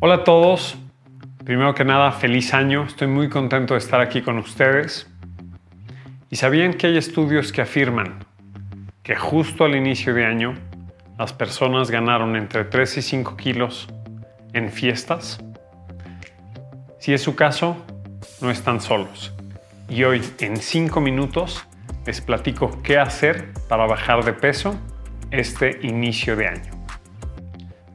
Hola a todos. Primero que nada, feliz año. Estoy muy contento de estar aquí con ustedes. ¿Y sabían que hay estudios que afirman que justo al inicio de año las personas ganaron entre 3 y 5 kilos en fiestas? Si es su caso, no están solos. Y hoy, en 5 minutos, les platico qué hacer para bajar de peso este inicio de año.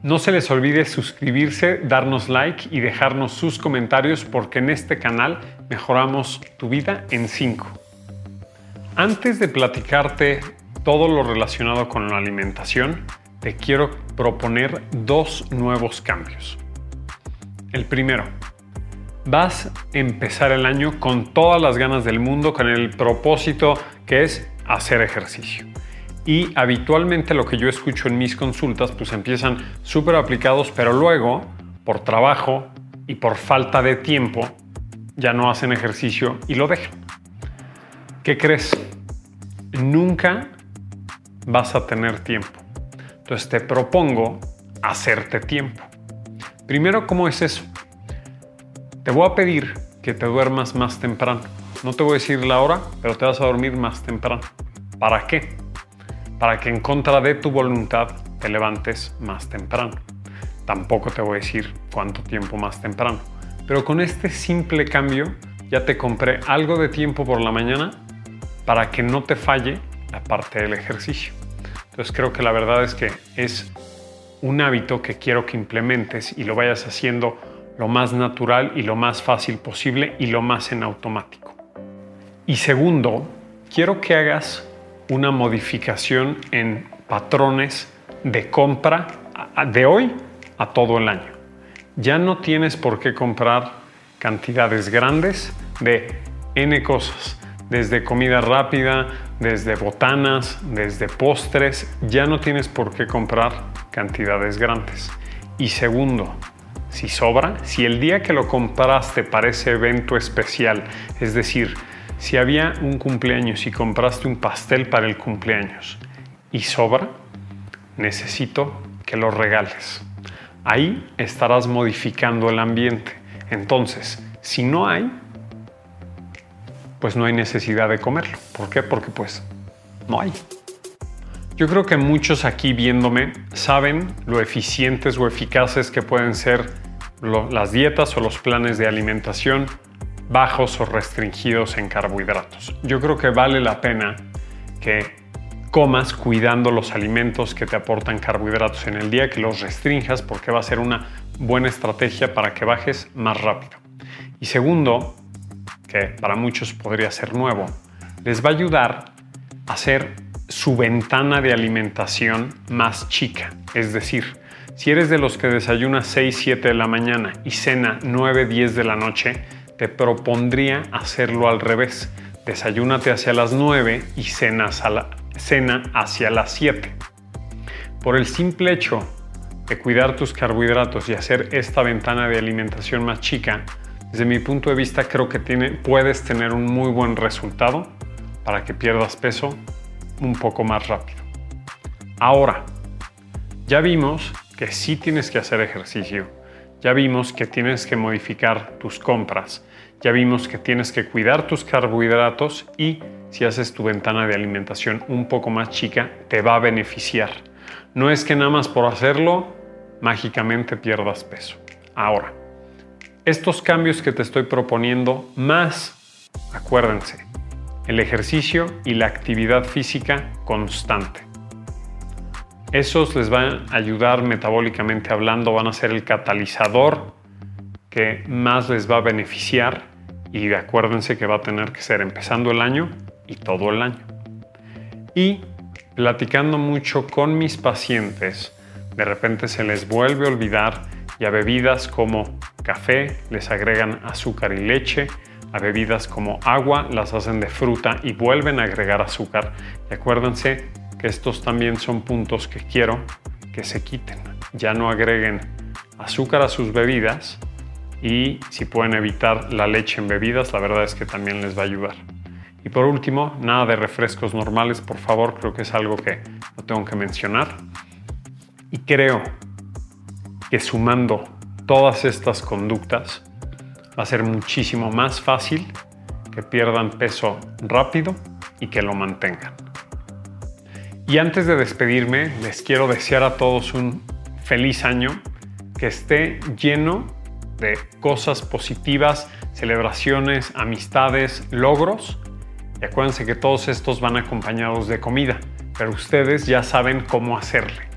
No se les olvide suscribirse, darnos like y dejarnos sus comentarios porque en este canal mejoramos tu vida en 5. Antes de platicarte todo lo relacionado con la alimentación, te quiero proponer dos nuevos cambios. El primero, vas a empezar el año con todas las ganas del mundo, con el propósito que es hacer ejercicio. Y habitualmente lo que yo escucho en mis consultas, pues empiezan súper aplicados, pero luego, por trabajo y por falta de tiempo, ya no hacen ejercicio y lo dejan. ¿Qué crees? Nunca vas a tener tiempo. Entonces te propongo hacerte tiempo. Primero, ¿cómo es eso? Te voy a pedir que te duermas más temprano. No te voy a decir la hora, pero te vas a dormir más temprano. ¿Para qué? Para que en contra de tu voluntad te levantes más temprano. Tampoco te voy a decir cuánto tiempo más temprano, pero con este simple cambio ya te compré algo de tiempo por la mañana para que no te falle la parte del ejercicio. Entonces creo que la verdad es que es un hábito que quiero que implementes y lo vayas haciendo lo más natural y lo más fácil posible y lo más en automático. Y segundo, quiero que hagas una modificación en patrones de compra de hoy a todo el año. Ya no tienes por qué comprar cantidades grandes de N cosas, desde comida rápida, desde botanas, desde postres, ya no tienes por qué comprar cantidades grandes. Y segundo, si sobra, si el día que lo compraste para ese evento especial, es decir, si había un cumpleaños y compraste un pastel para el cumpleaños y sobra, necesito que lo regales. Ahí estarás modificando el ambiente. Entonces, si no hay, pues no hay necesidad de comerlo. ¿Por qué? Porque pues no hay. Yo creo que muchos aquí viéndome saben lo eficientes o eficaces que pueden ser las dietas o los planes de alimentación bajos o restringidos en carbohidratos. Yo creo que vale la pena que comas cuidando los alimentos que te aportan carbohidratos en el día, que los restringas porque va a ser una buena estrategia para que bajes más rápido. Y segundo, que para muchos podría ser nuevo, les va a ayudar a hacer su ventana de alimentación más chica. Es decir, si eres de los que desayuna 6, 7 de la mañana y cena 9, 10 de la noche, te propondría hacerlo al revés. Desayúnate hacia las 9 y cenas a la, cena hacia las 7. Por el simple hecho de cuidar tus carbohidratos y hacer esta ventana de alimentación más chica, desde mi punto de vista creo que puedes tener un muy buen resultado para que pierdas peso un poco más rápido. Ahora, ya vimos que sí tienes que hacer ejercicio, ya vimos que tienes que modificar tus compras, ya vimos que tienes que cuidar tus carbohidratos y si haces tu ventana de alimentación un poco más chica, te va a beneficiar. No es que nada más por hacerlo, mágicamente pierdas peso. Ahora, estos cambios que te estoy proponiendo, más, acuérdense, el ejercicio y la actividad física constante. Esos les van a ayudar metabólicamente hablando, van a ser el catalizador que más les va a beneficiar y acuérdense que va a tener que ser empezando el año y todo el año. Y platicando mucho con mis pacientes, de repente se les vuelve a olvidar y a bebidas como café les agregan azúcar y leche, a bebidas como agua las hacen de fruta y vuelven a agregar azúcar. Acuérdense que estos también son puntos que quiero que se quiten. Ya no agreguen azúcar a sus bebidas y si pueden evitar la leche en bebidas, la verdad es que también les va a ayudar. Y por último, nada de refrescos normales, por favor, creo que es algo que no tengo que mencionar. Y creo que sumando todas estas conductas, va a ser muchísimo más fácil que pierdan peso rápido y que lo mantengan. Y antes de despedirme, les quiero desear a todos un feliz año que esté lleno de cosas positivas, celebraciones, amistades, logros. Y acuérdense que todos estos van acompañados de comida, pero ustedes ya saben cómo hacerle.